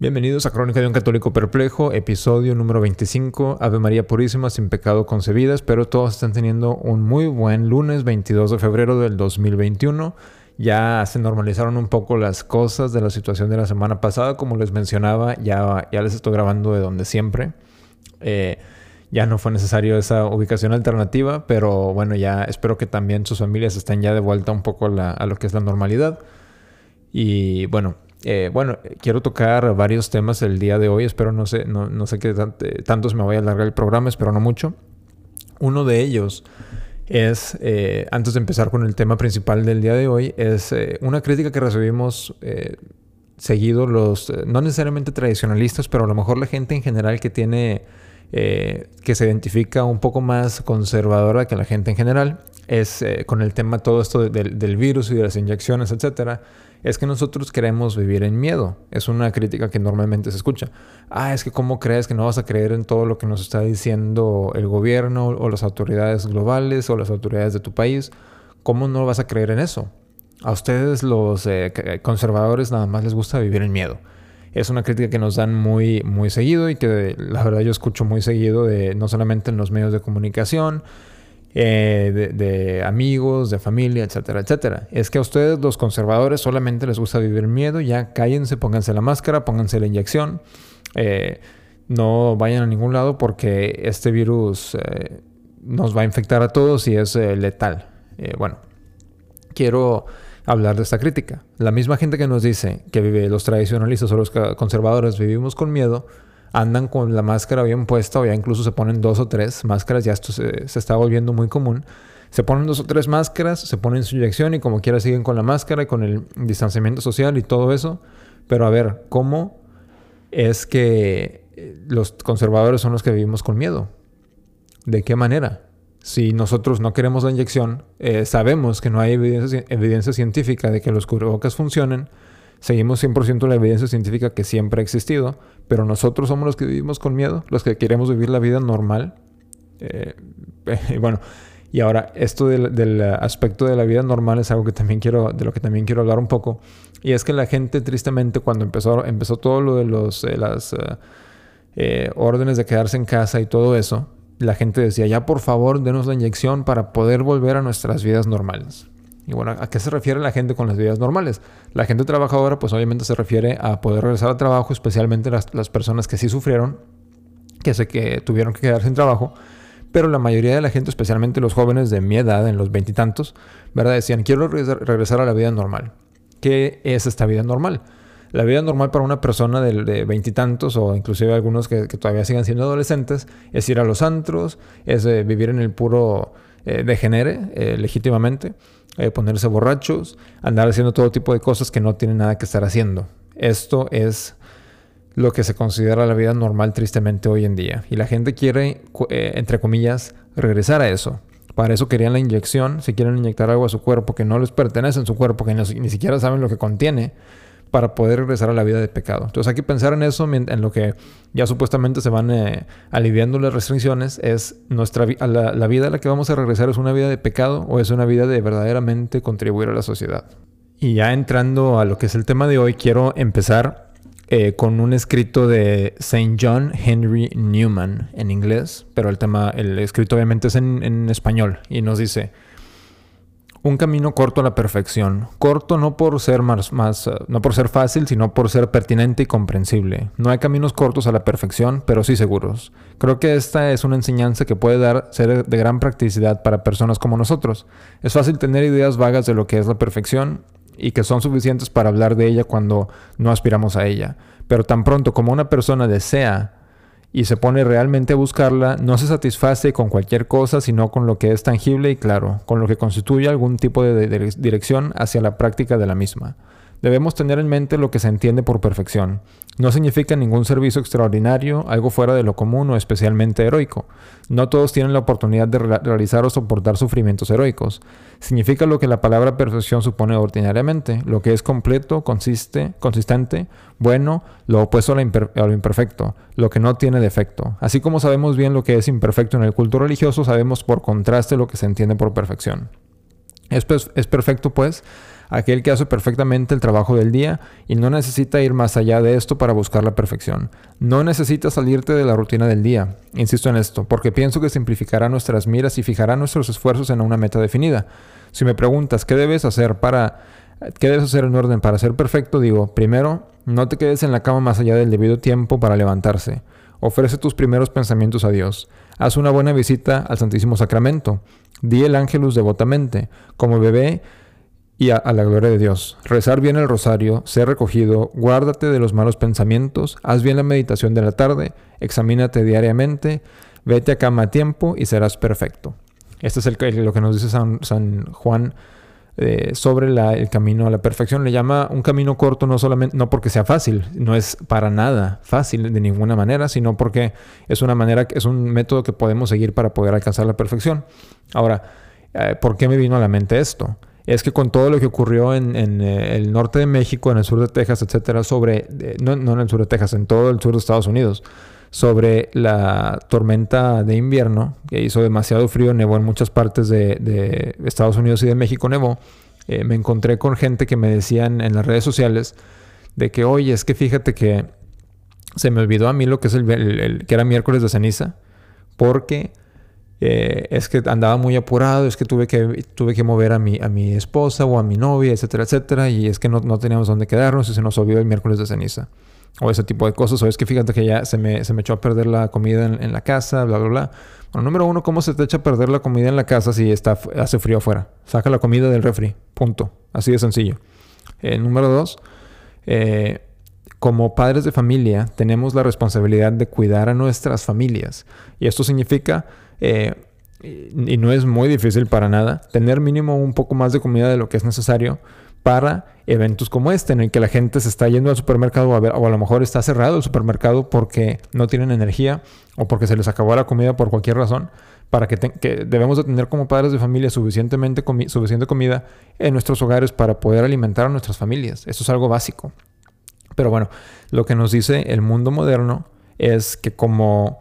Bienvenidos a Crónica de un Católico Perplejo, episodio número 25, Ave María Purísima, sin pecado concebida. Espero todos estén teniendo un muy buen lunes 22 de febrero del 2021. Ya se normalizaron un poco las cosas de la situación de la semana pasada, como les mencionaba, ya, les estoy grabando de donde siempre. Eh, ya no fue necesario esa ubicación alternativa, pero bueno, ya espero que también sus familias estén ya de vuelta un poco a lo que es la normalidad. Y bueno, eh, bueno, quiero tocar varios temas el día de hoy. Espero no sé, no, no sé qué eh, tantos me voy a alargar el programa, espero no mucho. Uno de ellos es, eh, antes de empezar con el tema principal del día de hoy, es una crítica que recibimos seguido los, no necesariamente tradicionalistas, pero a lo mejor la gente en general que tiene, que se identifica un poco más conservadora que la gente en general, es con el tema todo esto del, del virus y de las inyecciones, etcétera es que nosotros queremos vivir en miedo. Es una crítica que normalmente se escucha. Ah, es que cómo crees que no vas a creer en todo lo que nos está diciendo el gobierno o las autoridades globales o las autoridades de tu país. ¿Cómo no vas a creer en eso? A ustedes los eh, conservadores nada más les gusta vivir en miedo. Es una crítica que nos dan muy, muy seguido y que la verdad yo escucho muy seguido de no solamente en los medios de comunicación, eh, de, amigos, de familia, etcétera, etcétera. Es que a ustedes los conservadores solamente les gusta vivir miedo, ya cállense, pónganse la máscara, pónganse la inyección, eh, no vayan a ningún lado porque este virus eh, nos va a infectar a todos y es letal. bueno, quiero hablar de esta crítica. La misma gente que nos dice que vive los tradicionalistas o los conservadores vivimos con miedo, andan con la máscara bien puesta o ya incluso se ponen dos o tres máscaras, ya esto se, está volviendo muy común. Se ponen dos o tres máscaras, se ponen su inyección y como quiera siguen con la máscara y con el distanciamiento social y todo eso. Pero a ver, ¿cómo es que eh, los conservadores son los que vivimos con miedo? ¿De qué manera? Si nosotros no queremos la inyección, eh, sabemos que no hay evidencia, evidencia científica de que los cubrebocas funcionen, Seguimos 100% la evidencia científica que siempre ha existido, pero nosotros somos los que vivimos con miedo, los que queremos vivir la vida normal. Eh, y bueno, y ahora esto del, aspecto de la vida normal es algo que también quiero, de lo que también quiero hablar un poco. Y es que la gente, tristemente, cuando empezó, empezó todo lo de los, eh, las eh, órdenes de quedarse en casa y todo eso, la gente decía, ya por favor, denos la inyección para poder volver a nuestras vidas normales. Y bueno, ¿a qué se refiere la gente con las vidas normales? La gente trabajadora, pues obviamente se refiere a poder regresar al trabajo, especialmente las, personas que sí sufrieron, que sé que tuvieron que quedar sin trabajo. Pero la mayoría de la gente, especialmente los jóvenes de mi edad, en los veintitantos, ¿verdad? Decían, quiero regresar a la vida normal. ¿Qué es esta vida normal? La vida normal para una persona de veintitantos o inclusive algunos que, todavía sigan siendo adolescentes es ir a los antros, es eh, vivir en el puro eh, degenere eh, legítimamente, eh, ponerse borrachos, andar haciendo todo tipo de cosas que no tienen nada que estar haciendo. Esto es lo que se considera la vida normal tristemente hoy en día. Y la gente quiere, entre comillas, regresar a eso. Para eso querían la inyección, si quieren inyectar algo a su cuerpo que no les pertenece en su cuerpo, que ni siquiera saben lo que contiene, para poder regresar a la vida de pecado. Entonces hay que pensar en eso, en lo que ya supuestamente se van eh, aliviando las restricciones, es nuestra la, vida a la que vamos a regresar es una vida de pecado o es una vida de verdaderamente contribuir a la sociedad. Y ya entrando a lo que es el tema de hoy, quiero empezar eh, con un escrito de Saint John Henry Newman en inglés, pero el tema, el escrito obviamente es en español y nos dice, un camino corto a la perfección. Corto no por ser más, eh, no por ser fácil, sino por ser pertinente y comprensible. No hay caminos cortos a la perfección, pero sí seguros. Creo que esta es una enseñanza que puede dar ser de gran practicidad para personas como nosotros. Es fácil tener ideas vagas de lo que es la perfección y que son suficientes para hablar de ella cuando no aspiramos a ella. Pero tan pronto como una persona desea y se pone realmente a buscarla, no se satisface con cualquier cosa, sino con lo que es tangible y claro, con lo que constituye algún tipo de dirección hacia la práctica de la misma. Debemos tener en mente lo que se entiende por perfección. No significa ningún servicio extraordinario, algo fuera de lo común o especialmente heroico. No todos tienen la oportunidad de realizar o soportar sufrimientos heroicos. Significa lo que la palabra perfección supone ordinariamente, lo que es completo, consiste, consistente, bueno, lo opuesto a lo imperfecto, lo que no tiene defecto. Así como sabemos bien lo que es imperfecto en el culto religioso, sabemos por contraste lo que se entiende por perfección. Es, es perfecto, pues, aquel que hace perfectamente el trabajo del día y no necesita ir más allá de esto para buscar la perfección. No necesitas salirte de la rutina del día, insisto en esto, porque pienso que simplificará nuestras miras y fijará nuestros esfuerzos en una meta definida. Si me preguntas qué debes hacer para qué debes hacer en orden para ser perfecto, digo, primero, no te quedes en la cama más allá del debido tiempo para levantarse. Ofrece tus primeros pensamientos a Dios. Haz una buena visita al Santísimo Sacramento. Di el ángelus devotamente, como bebé y a, la gloria de Dios. Rezar bien el rosario, ser recogido, guárdate de los malos pensamientos, haz bien la meditación de la tarde, examínate diariamente, vete a cama a tiempo y serás perfecto. Este es el, lo que nos dice San, San Juan eh, sobre el camino a la perfección. Le llama un camino corto no solamente, no porque sea fácil, no es para nada fácil de ninguna manera, sino porque es una manera, es un método que podemos seguir para poder alcanzar la perfección. Ahora, eh, ¿por qué me vino a la mente esto? Es que con todo lo que ocurrió en, eh, el norte de México, en el sur de Texas, etcétera, sobre, no, no en el sur de Texas, en todo el sur de Estados Unidos, sobre la tormenta de invierno, que hizo demasiado frío, nevó en muchas partes de, Estados Unidos y de México, nevó. Eh, me encontré con gente que me decían en las redes sociales de que, oye, es que fíjate que se me olvidó a mí lo que es el, que era miércoles de ceniza, porque eh, es que andaba muy apurado, es que tuve que, tuve que mover a mi, a mi esposa o a mi novia, etcétera, etcétera, y es que no, no teníamos dónde quedarnos y se nos olvidó el miércoles de ceniza o ese tipo de cosas, o es que fíjate que ya se me, se me echó a perder la comida en, la casa, bla, bla, bla. Bueno, número uno, ¿cómo se te echa a perder la comida en la casa si está, hace frío afuera? Saca la comida del refri, punto. Así de sencillo. Eh, número dos, eh, como padres de familia tenemos la responsabilidad de cuidar a nuestras familias. Y esto significa, eh, y no es muy difícil para nada, tener mínimo un poco más de comida de lo que es necesario para eventos como este, en el que la gente se está yendo al supermercado o a, lo mejor está cerrado el supermercado porque no tienen energía o porque se les acabó la comida por cualquier razón, para que, debemos de tener como padres de familia suficientemente suficiente comida en nuestros hogares para poder alimentar a nuestras familias. Eso es algo básico. Pero bueno, lo que nos dice el mundo moderno es que como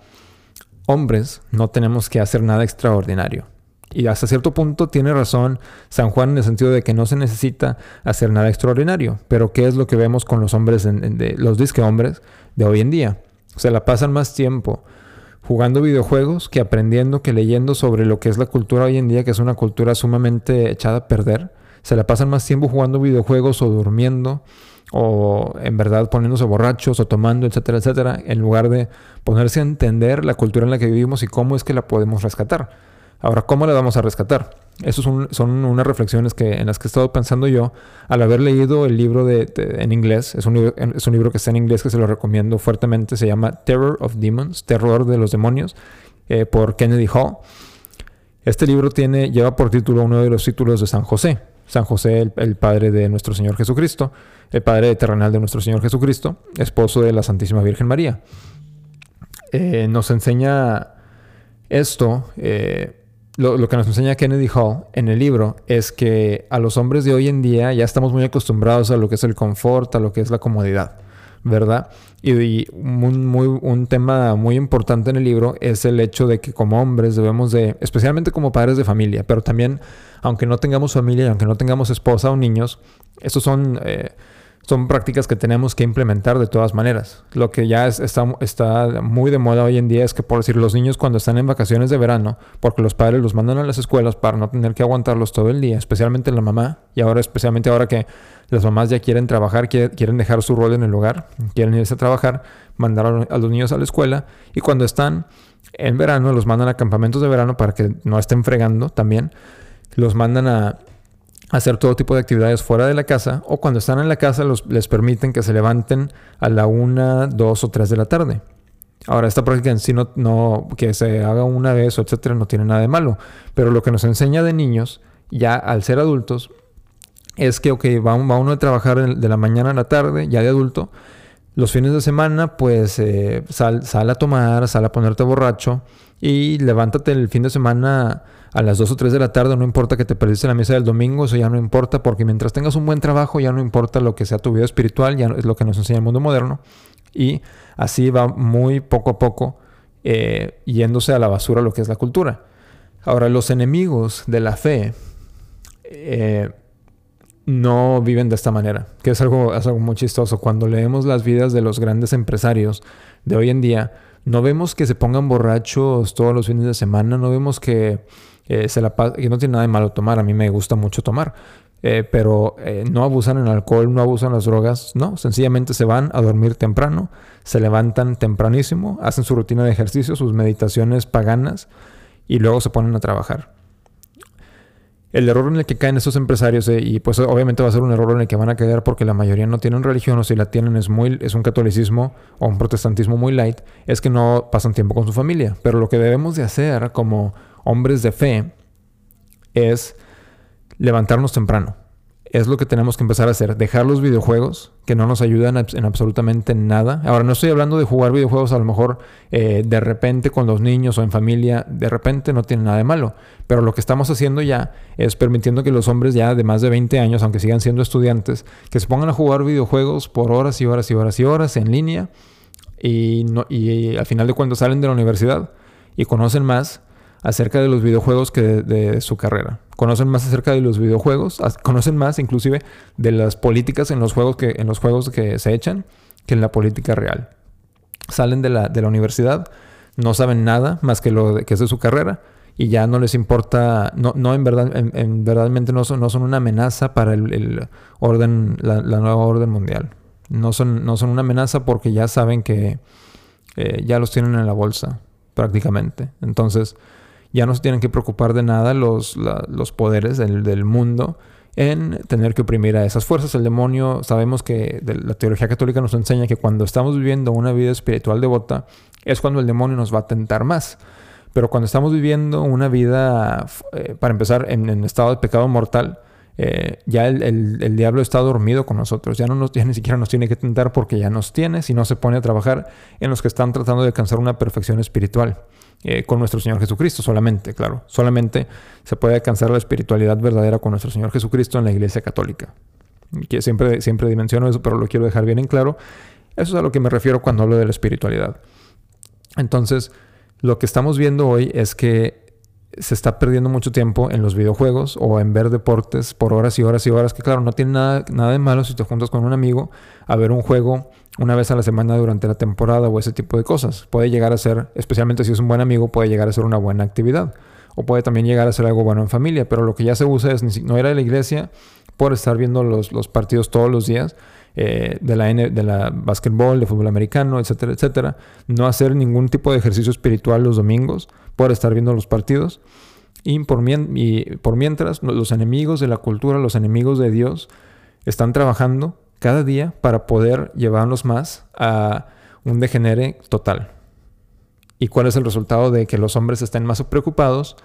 hombres no tenemos que hacer nada extraordinario. Y hasta cierto punto tiene razón San Juan en el sentido de que no se necesita hacer nada extraordinario. Pero ¿qué es lo que vemos con los hombres, de, los disque hombres de hoy en día? Se la pasan más tiempo jugando videojuegos que aprendiendo, que leyendo sobre lo que es la cultura hoy en día, que es una cultura sumamente echada a perder. Se la pasan más tiempo jugando videojuegos o durmiendo o en verdad poniéndose borrachos o tomando, etcétera, etcétera, en lugar de ponerse a entender la cultura en la que vivimos y cómo es que la podemos rescatar. Ahora, ¿cómo la vamos a rescatar? Esas son, unas reflexiones que, en las que he estado pensando yo al haber leído el libro de, en inglés. Es un, libro, es un libro que está en inglés que se lo recomiendo fuertemente. Se llama Terror of Demons, Terror de los Demonios, eh, por Kennedy Hall. Este libro tiene, lleva por título uno de los títulos de San José. San José, el, padre de nuestro Señor Jesucristo, el padre terrenal de nuestro Señor Jesucristo, esposo de la Santísima Virgen María. Eh, nos enseña esto. Eh, lo, que nos enseña Kennedy Hall en el libro es que a los hombres de hoy en día ya estamos muy acostumbrados a lo que es el confort, a lo que es la comodidad, ¿verdad? Y, un, muy, un tema muy importante en el libro es el hecho de que como hombres debemos de, especialmente como padres de familia, pero también aunque no tengamos familia y aunque no tengamos esposa o niños, estos son... Eh, son prácticas que tenemos que implementar de todas maneras. Lo que ya está, está, muy de moda hoy en día es que, por decir, los niños cuando están en vacaciones de verano, porque los padres los mandan a las escuelas para no tener que aguantarlos todo el día, especialmente la mamá, y ahora especialmente ahora que las mamás ya quieren trabajar, quieren dejar su rol en el hogar, quieren irse a trabajar, mandar a los niños a la escuela, y cuando están en verano, los mandan a campamentos de verano para que no estén fregando también, los mandan a hacer todo tipo de actividades fuera de la casa o cuando están en la casa les permiten que se levanten a la una, dos o tres de la tarde. Ahora, esta práctica en sí no, no, que se haga una vez o etcétera no tiene nada de malo, pero lo que nos enseña de niños, ya al ser adultos, es que, ok, va, va uno a trabajar de la mañana a la tarde, ya de adulto, los fines de semana, pues eh, sal, sal, a tomar, sal a ponerte borracho y levántate el fin de semana a las 2 o 3 de la tarde, no importa que te perdiste la misa del domingo, eso ya no importa, porque mientras tengas un buen trabajo, ya no importa lo que sea tu vida espiritual, ya es lo que nos enseña el mundo moderno. Y así va muy poco a poco eh, yéndose a la basura lo que es la cultura. Ahora, los enemigos de la fe eh, no viven de esta manera, que es algo, es algo muy chistoso. Cuando leemos las vidas de los grandes empresarios de hoy en día, no vemos que se pongan borrachos todos los fines de semana, no vemos que, eh, se la que no tiene nada de malo tomar, a mí me gusta mucho tomar, eh, pero eh, no abusan en alcohol, no abusan las drogas, no, sencillamente se van a dormir temprano, se levantan tempranísimo, hacen su rutina de ejercicio, sus meditaciones paganas y luego se ponen a trabajar el error en el que caen estos empresarios, eh, y pues obviamente va a ser un error en el que van a caer porque la mayoría no tienen religión o si la tienen es, muy, es un catolicismo o un protestantismo muy light, es que no pasan tiempo con su familia. Pero lo que debemos de hacer como hombres de fe es levantarnos temprano es lo que tenemos que empezar a hacer. Dejar los videojuegos que no nos ayudan en absolutamente nada. Ahora, no estoy hablando de jugar videojuegos a lo mejor eh, de repente con los niños o en familia. De repente no tiene nada de malo. Pero lo que estamos haciendo ya es permitiendo que los hombres ya de más de 20 años, aunque sigan siendo estudiantes, que se pongan a jugar videojuegos por horas y horas y horas y horas en línea. Y, no, y al final de cuentas salen de la universidad y conocen más acerca de los videojuegos que de, su carrera. Conocen más acerca de los videojuegos, conocen más inclusive de las políticas en los juegos que, en los juegos que se echan que en la política real. Salen de la, de la universidad, no saben nada más que lo que es de su carrera y ya no les importa, no, no en verdad, en, verdaderamente no son, no son una amenaza para el, orden, la, nueva orden mundial. No son, no son una amenaza porque ya saben que eh, ya los tienen en la bolsa prácticamente. Entonces, ya no se tienen que preocupar de nada los, los poderes del, del, mundo en tener que oprimir a esas fuerzas. El demonio, sabemos que la teología católica nos enseña que cuando estamos viviendo una vida espiritual devota, es cuando el demonio nos va a tentar más. Pero cuando estamos viviendo una vida, eh, para empezar, en, estado de pecado mortal, eh, ya el, diablo está dormido con nosotros, ya, no nos, ya ni siquiera nos tiene que tentar porque ya nos tiene, si no se pone a trabajar en los que están tratando de alcanzar una perfección espiritual. Eh, con nuestro Señor Jesucristo solamente, claro. Solamente se puede alcanzar la espiritualidad verdadera con nuestro Señor Jesucristo en la Iglesia Católica. Que siempre, siempre dimensiono eso, pero lo quiero dejar bien en claro. Eso es a lo que me refiero cuando hablo de la espiritualidad. Entonces, lo que estamos viendo hoy es que se está perdiendo mucho tiempo en los videojuegos o en ver deportes por horas y horas y horas, que claro, no tiene nada, nada de malo si te juntas con un amigo a ver un juego una vez a la semana durante la temporada o ese tipo de cosas. Puede llegar a ser, especialmente si es un buen amigo, puede llegar a ser una buena actividad. O puede también llegar a ser algo bueno en familia, pero lo que ya se usa es no ir a la iglesia por estar viendo los, los partidos todos los días eh, de la N, de la básquetbol, de fútbol americano, etcétera, etcétera. No hacer ningún tipo de ejercicio espiritual los domingos por estar viendo los partidos. Y por, mientras, los enemigos de la cultura, los enemigos de Dios, están trabajando cada día para poder llevarnos más a un degenere total. ¿Y cuál es el resultado de que los hombres estén más preocupados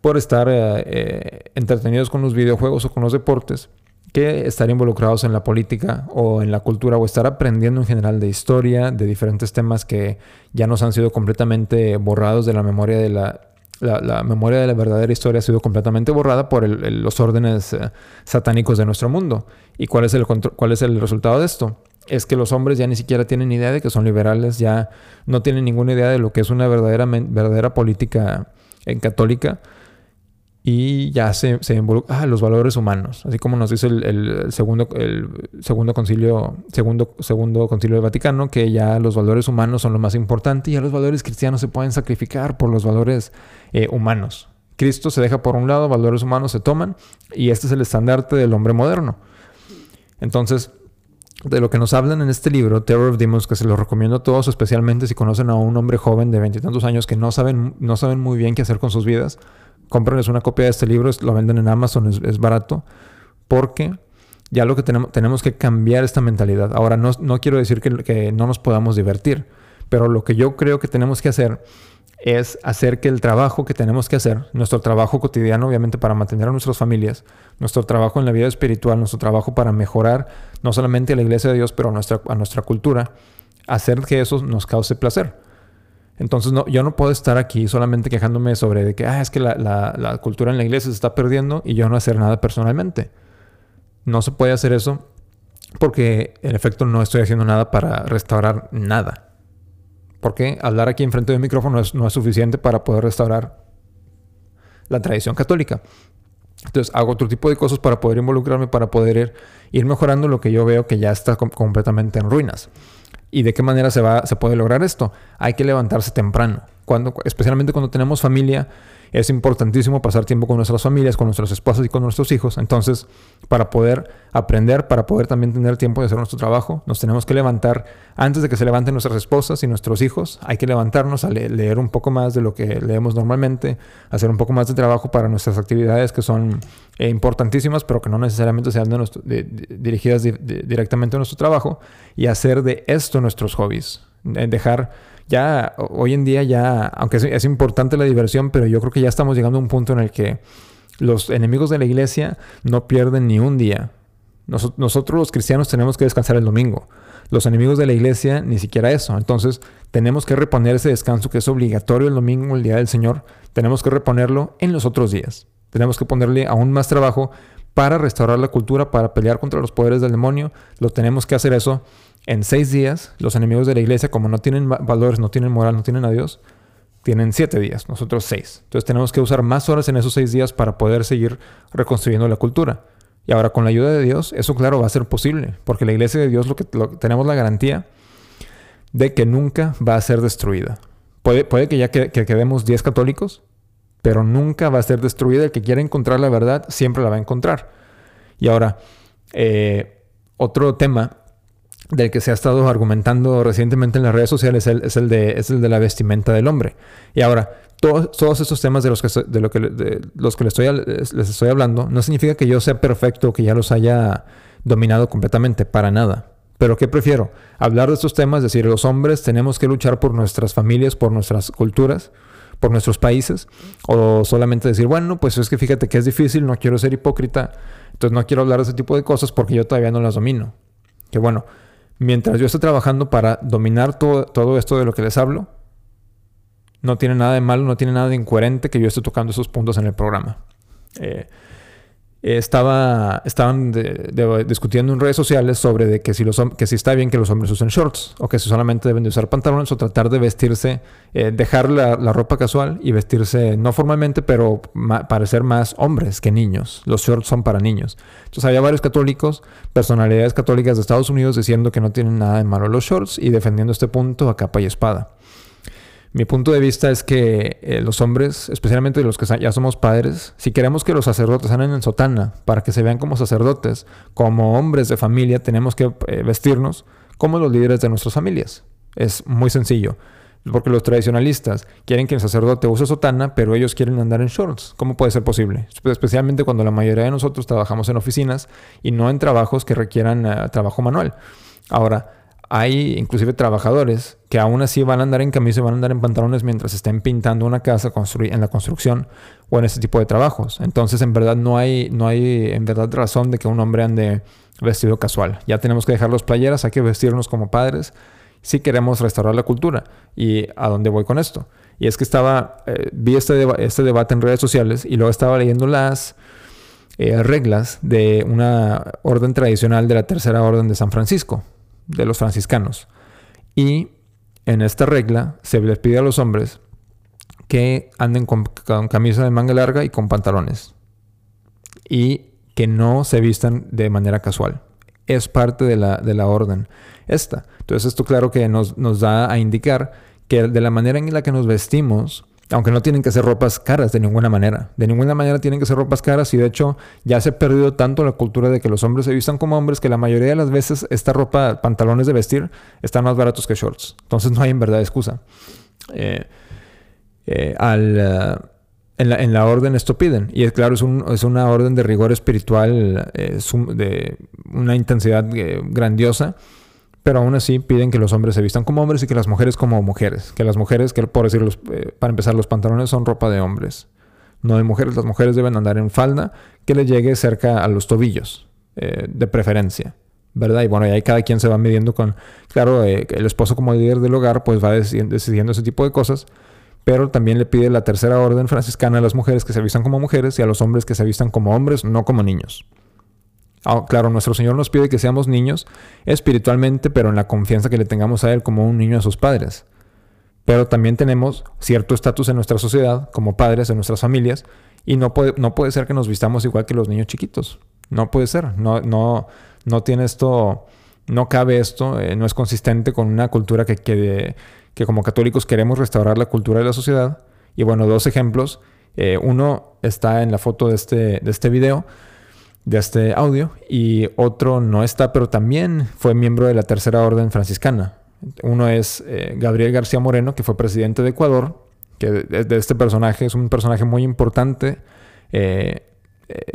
por estar eh, eh, entretenidos con los videojuegos o con los deportes que estar involucrados en la política o en la cultura o estar aprendiendo en general de historia, de diferentes temas que ya nos han sido completamente borrados de la memoria de la, la, memoria de la verdadera historia ha sido completamente borrada por los órdenes eh, satánicos de nuestro mundo. ¿Y cuál es, el cuál es el resultado de esto? Es que los hombres ya ni siquiera tienen idea de que son liberales, ya no tienen ninguna idea de lo que es una verdadera, verdadera política en eh, católica y ya se, se involucra ah, los valores humanos, así como nos dice el, segundo, el segundo concilio, segundo, segundo concilio del Vaticano, que ya los valores humanos son lo más importante y ya los valores cristianos se pueden sacrificar por los valores eh, humanos. Cristo se deja por un lado, valores humanos se toman y este es el estandarte del hombre moderno. Entonces, de lo que nos hablan en este libro, Terror of Demons, que se lo recomiendo a todos, especialmente si conocen a un hombre joven de veintitantos años que no saben, no saben muy bien qué hacer con sus vidas, cómprenles una copia de este libro, lo venden en Amazon, es, barato, porque ya lo que tenemos, tenemos que cambiar esta mentalidad. Ahora, no, no quiero decir que, no nos podamos divertir, pero lo que yo creo que tenemos que hacer es hacer que el trabajo que tenemos que hacer, nuestro trabajo cotidiano, obviamente para mantener a nuestras familias, nuestro trabajo en la vida espiritual, nuestro trabajo para mejorar no solamente a la iglesia de Dios, pero a nuestra, a nuestra cultura, hacer que eso nos cause placer. Entonces, no, yo no puedo estar aquí solamente quejándome sobre de que, ah, es que la, cultura en la iglesia se está perdiendo y yo no hacer nada personalmente. No se puede hacer eso porque, en efecto, no estoy haciendo nada para restaurar nada. Porque hablar aquí enfrente del micrófono no es suficiente para poder restaurar la tradición católica. Entonces hago otro tipo de cosas para poder involucrarme, para poder ir, mejorando lo que yo veo que ya está completamente en ruinas. ¿Y de qué manera se, va, se puede lograr esto? Hay que levantarse temprano. Cuando, especialmente cuando tenemos familia, es importantísimo pasar tiempo con nuestras familias, con nuestras esposas y con nuestros hijos. Entonces, para poder aprender, para poder también tener tiempo de hacer nuestro trabajo, nos tenemos que levantar antes de que se levanten nuestras esposas y nuestros hijos. Hay que levantarnos a leer un poco más de lo que leemos normalmente, hacer un poco más de trabajo para nuestras actividades que son eh, importantísimas, pero que no necesariamente sean dirigidas directamente a nuestro trabajo, y hacer de esto nuestros hobbies. Dejar ya hoy en día ya, aunque es, importante la diversión, pero yo creo que ya estamos llegando a un punto en el que los enemigos de la iglesia no pierden ni un día. nosotros los cristianos tenemos que descansar el domingo. Los enemigos de la iglesia ni siquiera eso. Entonces tenemos que reponer ese descanso que es obligatorio el domingo, el día del Señor. Tenemos que reponerlo en los otros días. Tenemos que ponerle aún más trabajo para restaurar la cultura, para pelear contra los poderes del demonio. Lo tenemos que hacer eso en seis días, los enemigos de la iglesia, como no tienen valores, no tienen moral, no tienen a Dios, tienen siete días, nosotros seis. Entonces tenemos que usar más horas en esos seis días para poder seguir reconstruyendo la cultura. Y ahora con la ayuda de Dios, eso claro va a ser posible, porque la iglesia de Dios lo que tenemos la garantía de que nunca va a ser destruida. Puede, que ya que, quedemos diez católicos, pero nunca va a ser destruida. El que quiera encontrar la verdad siempre la va a encontrar. Y ahora, eh, otro tema del que se ha estado argumentando recientemente en las redes sociales es el, de, es el de la vestimenta del hombre. Y ahora, todos, todos estos temas de los que, de lo que, los que les, estoy, les estoy hablando no significa que yo sea perfecto que ya los haya dominado completamente, para nada. Pero ¿qué prefiero? Hablar de estos temas, decir, los hombres tenemos que luchar por nuestras familias, por nuestras culturas, por nuestros países, o solamente decir, bueno, pues es que fíjate que es difícil, no quiero ser hipócrita, entonces no quiero hablar de ese tipo de cosas porque yo todavía no las domino. Que bueno, mientras yo estoy trabajando para dominar todo, todo esto de lo que les hablo, no tiene nada de malo, no tiene nada de incoherente que yo esté tocando esos puntos en el programa. Eh, estaba, estaban discutiendo en redes sociales sobre de que, si los, que si está bien que los hombres usen shorts o que si solamente deben de usar pantalones o tratar de vestirse, eh, dejar la, ropa casual y vestirse no formalmente, pero parecer más hombres que niños. Los shorts son para niños. Entonces había varios católicos, personalidades católicas de Estados Unidos diciendo que no tienen nada de malo los shorts y defendiendo este punto a capa y espada. Mi punto de vista es que eh, los hombres, especialmente los que ya somos padres, si queremos que los sacerdotes anden en sotana para que se vean como sacerdotes, como hombres de familia, tenemos que eh, vestirnos como los líderes de nuestras familias. Es muy sencillo. Porque los tradicionalistas quieren que el sacerdote use sotana, pero ellos quieren andar en shorts. ¿Cómo puede ser posible? Especialmente cuando la mayoría de nosotros trabajamos en oficinas y no en trabajos que requieran eh, trabajo manual. Ahora, hay inclusive trabajadores que aún así van a andar en camisa y van a andar en pantalones mientras estén pintando una casa en la construcción o en ese tipo de trabajos. Entonces, en verdad, no hay, no hay en verdad razón de que un hombre ande vestido casual. Ya tenemos que dejar los playeras, hay que vestirnos como padres si queremos restaurar la cultura. ¿Y a dónde voy con esto? Y es que estaba, eh, vi este, este debate en redes sociales y luego estaba leyendo las eh, reglas de una orden tradicional de la Tercera Orden de San Francisco de los franciscanos. Y en esta regla se les pide a los hombres que anden con, camisa de manga larga y con pantalones. Y que no se vistan de manera casual. Es parte de la, de la orden esta. Entonces esto claro que nos, nos da a indicar que de la manera en la que nos vestimos aunque no tienen que ser ropas caras de ninguna manera. De ninguna manera tienen que ser ropas caras y de hecho ya se ha perdido tanto la cultura de que los hombres se vistan como hombres que la mayoría de las veces esta ropa, pantalones de vestir, están más baratos que shorts. Entonces no hay en verdad excusa. Eh, eh, eh, en, la, orden esto piden. Y es claro, es, es una orden de rigor espiritual, de una intensidad grandiosa pero aún así piden que los hombres se vistan como hombres y que las mujeres como mujeres. Que las mujeres, que por decirlo, eh, para empezar, los pantalones son ropa de hombres, no de mujeres. Las mujeres deben andar en falda que le llegue cerca a los tobillos, eh, de preferencia. ¿Verdad? Y bueno, y ahí cada quien se va midiendo con, claro, eh, el esposo como líder del hogar pues va decidiendo, decidiendo ese tipo de cosas, pero también le pide la tercera orden franciscana a las mujeres que se vistan como mujeres y a los hombres que se vistan como hombres, no como niños. Ah, claro, nuestro Señor nos pide que seamos niños espiritualmente, pero en la confianza que le tengamos a Él como un niño a sus padres. Pero también tenemos cierto estatus en nuestra sociedad, como padres, en nuestras familias, Y no puede, no puede ser que nos vistamos igual que los niños chiquitos. No puede ser. No, no, no tiene esto, no cabe esto, eh, no es consistente con una cultura que, que, que, como católicos queremos restaurar la cultura de la sociedad. Y bueno, dos ejemplos. Eh, uno está en la foto de este, de este video, de este audio, y otro no está, pero también fue miembro de la Tercera Orden Franciscana. Uno es eh, Gabriel García Moreno, que fue presidente de Ecuador, que de, este personaje es un personaje muy importante eh,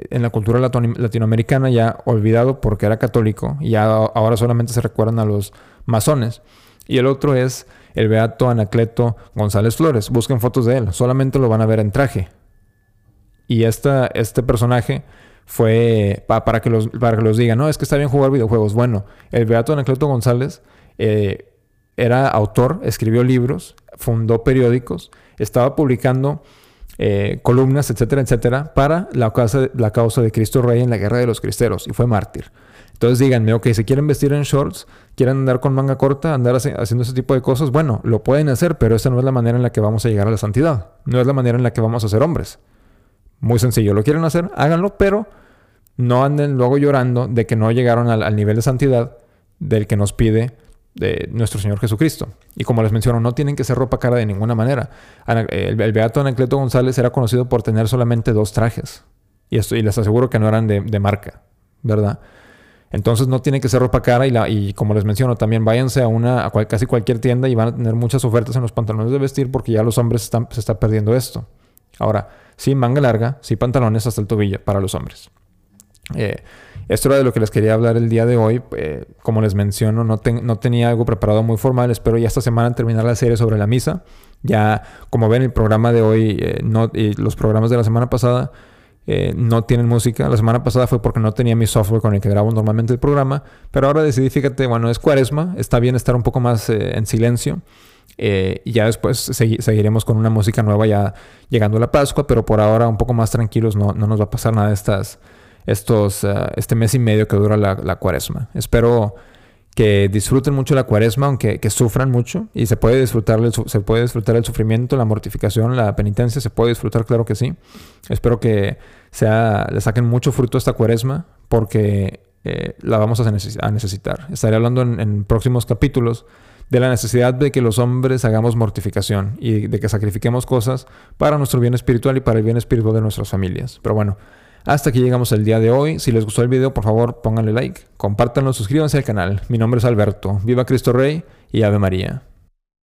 en la cultura latinoamericana, ya olvidado porque era católico, y ya ahora solamente se recuerdan a los masones. Y el otro es el beato Anacleto González Flores. Busquen fotos de él, solamente lo van a ver en traje. Y esta, este personaje fue para, que los, para que los digan, no, es que está bien jugar videojuegos. Bueno, el beato Anacleto González eh, era autor, escribió libros, fundó periódicos, estaba publicando eh, columnas, etcétera, etcétera, para la causa, la causa de Cristo Rey en la guerra de los cristeros y fue mártir. Entonces díganme, ok, si quieren vestir en shorts, quieren andar con manga corta, andar haciendo ese tipo de cosas, bueno, lo pueden hacer, pero esa no es la manera en la que vamos a llegar a la santidad. No es la manera en la que vamos a ser hombres. Muy sencillo, lo quieren hacer, háganlo, pero no anden luego llorando de que no llegaron al, nivel de santidad del que nos pide de nuestro Señor Jesucristo. Y como les menciono, no tienen que ser ropa cara de ninguna manera. El, Beato Anacleto González era conocido por tener solamente dos trajes. Y, esto, y les aseguro que no eran de, marca, ¿verdad? Entonces no tiene que ser ropa cara y, la, y como les menciono, también váyanse a una a casi cualquier tienda y van a tener muchas ofertas en los pantalones de vestir porque ya los hombres están, se está perdiendo esto. Ahora, sí manga larga, sí pantalones hasta el tobillo para los hombres. Eh, esto era de lo que les quería hablar el día de hoy. Eh, como les menciono, no, tenía algo preparado muy formal. Espero ya esta semana terminar la serie sobre la misa. Ya, como ven, el programa de hoy eh, no, y los programas de la semana pasada eh, no tienen música. La semana pasada fue porque no tenía mi software con el que grabo normalmente el programa, pero ahora decidí, fíjate, bueno, es cuaresma, está bien estar un poco más en silencio. Eh, y ya después seguiremos con una música nueva ya llegando a la Pascua, pero por ahora un poco más tranquilos, no, no nos va a pasar nada estas, estos, este mes y medio que dura la, la cuaresma. Espero que disfruten mucho la cuaresma, aunque que sufran mucho, y se puede disfrutar el, se puede disfrutar el sufrimiento, la mortificación, la penitencia, se puede disfrutar, claro que sí. Espero que sea, le saquen mucho fruto a esta cuaresma, porque eh, la vamos a, necesitar. Estaré hablando en, próximos capítulos de la necesidad de que los hombres hagamos mortificación y de que sacrifiquemos cosas para nuestro bien espiritual y para el bien espiritual de nuestras familias. Pero bueno, hasta aquí llegamos el día de hoy. Si les gustó el video, por favor, pónganle like, compártanlo, suscríbanse al canal. Mi nombre es Alberto. Viva Cristo Rey y Ave María.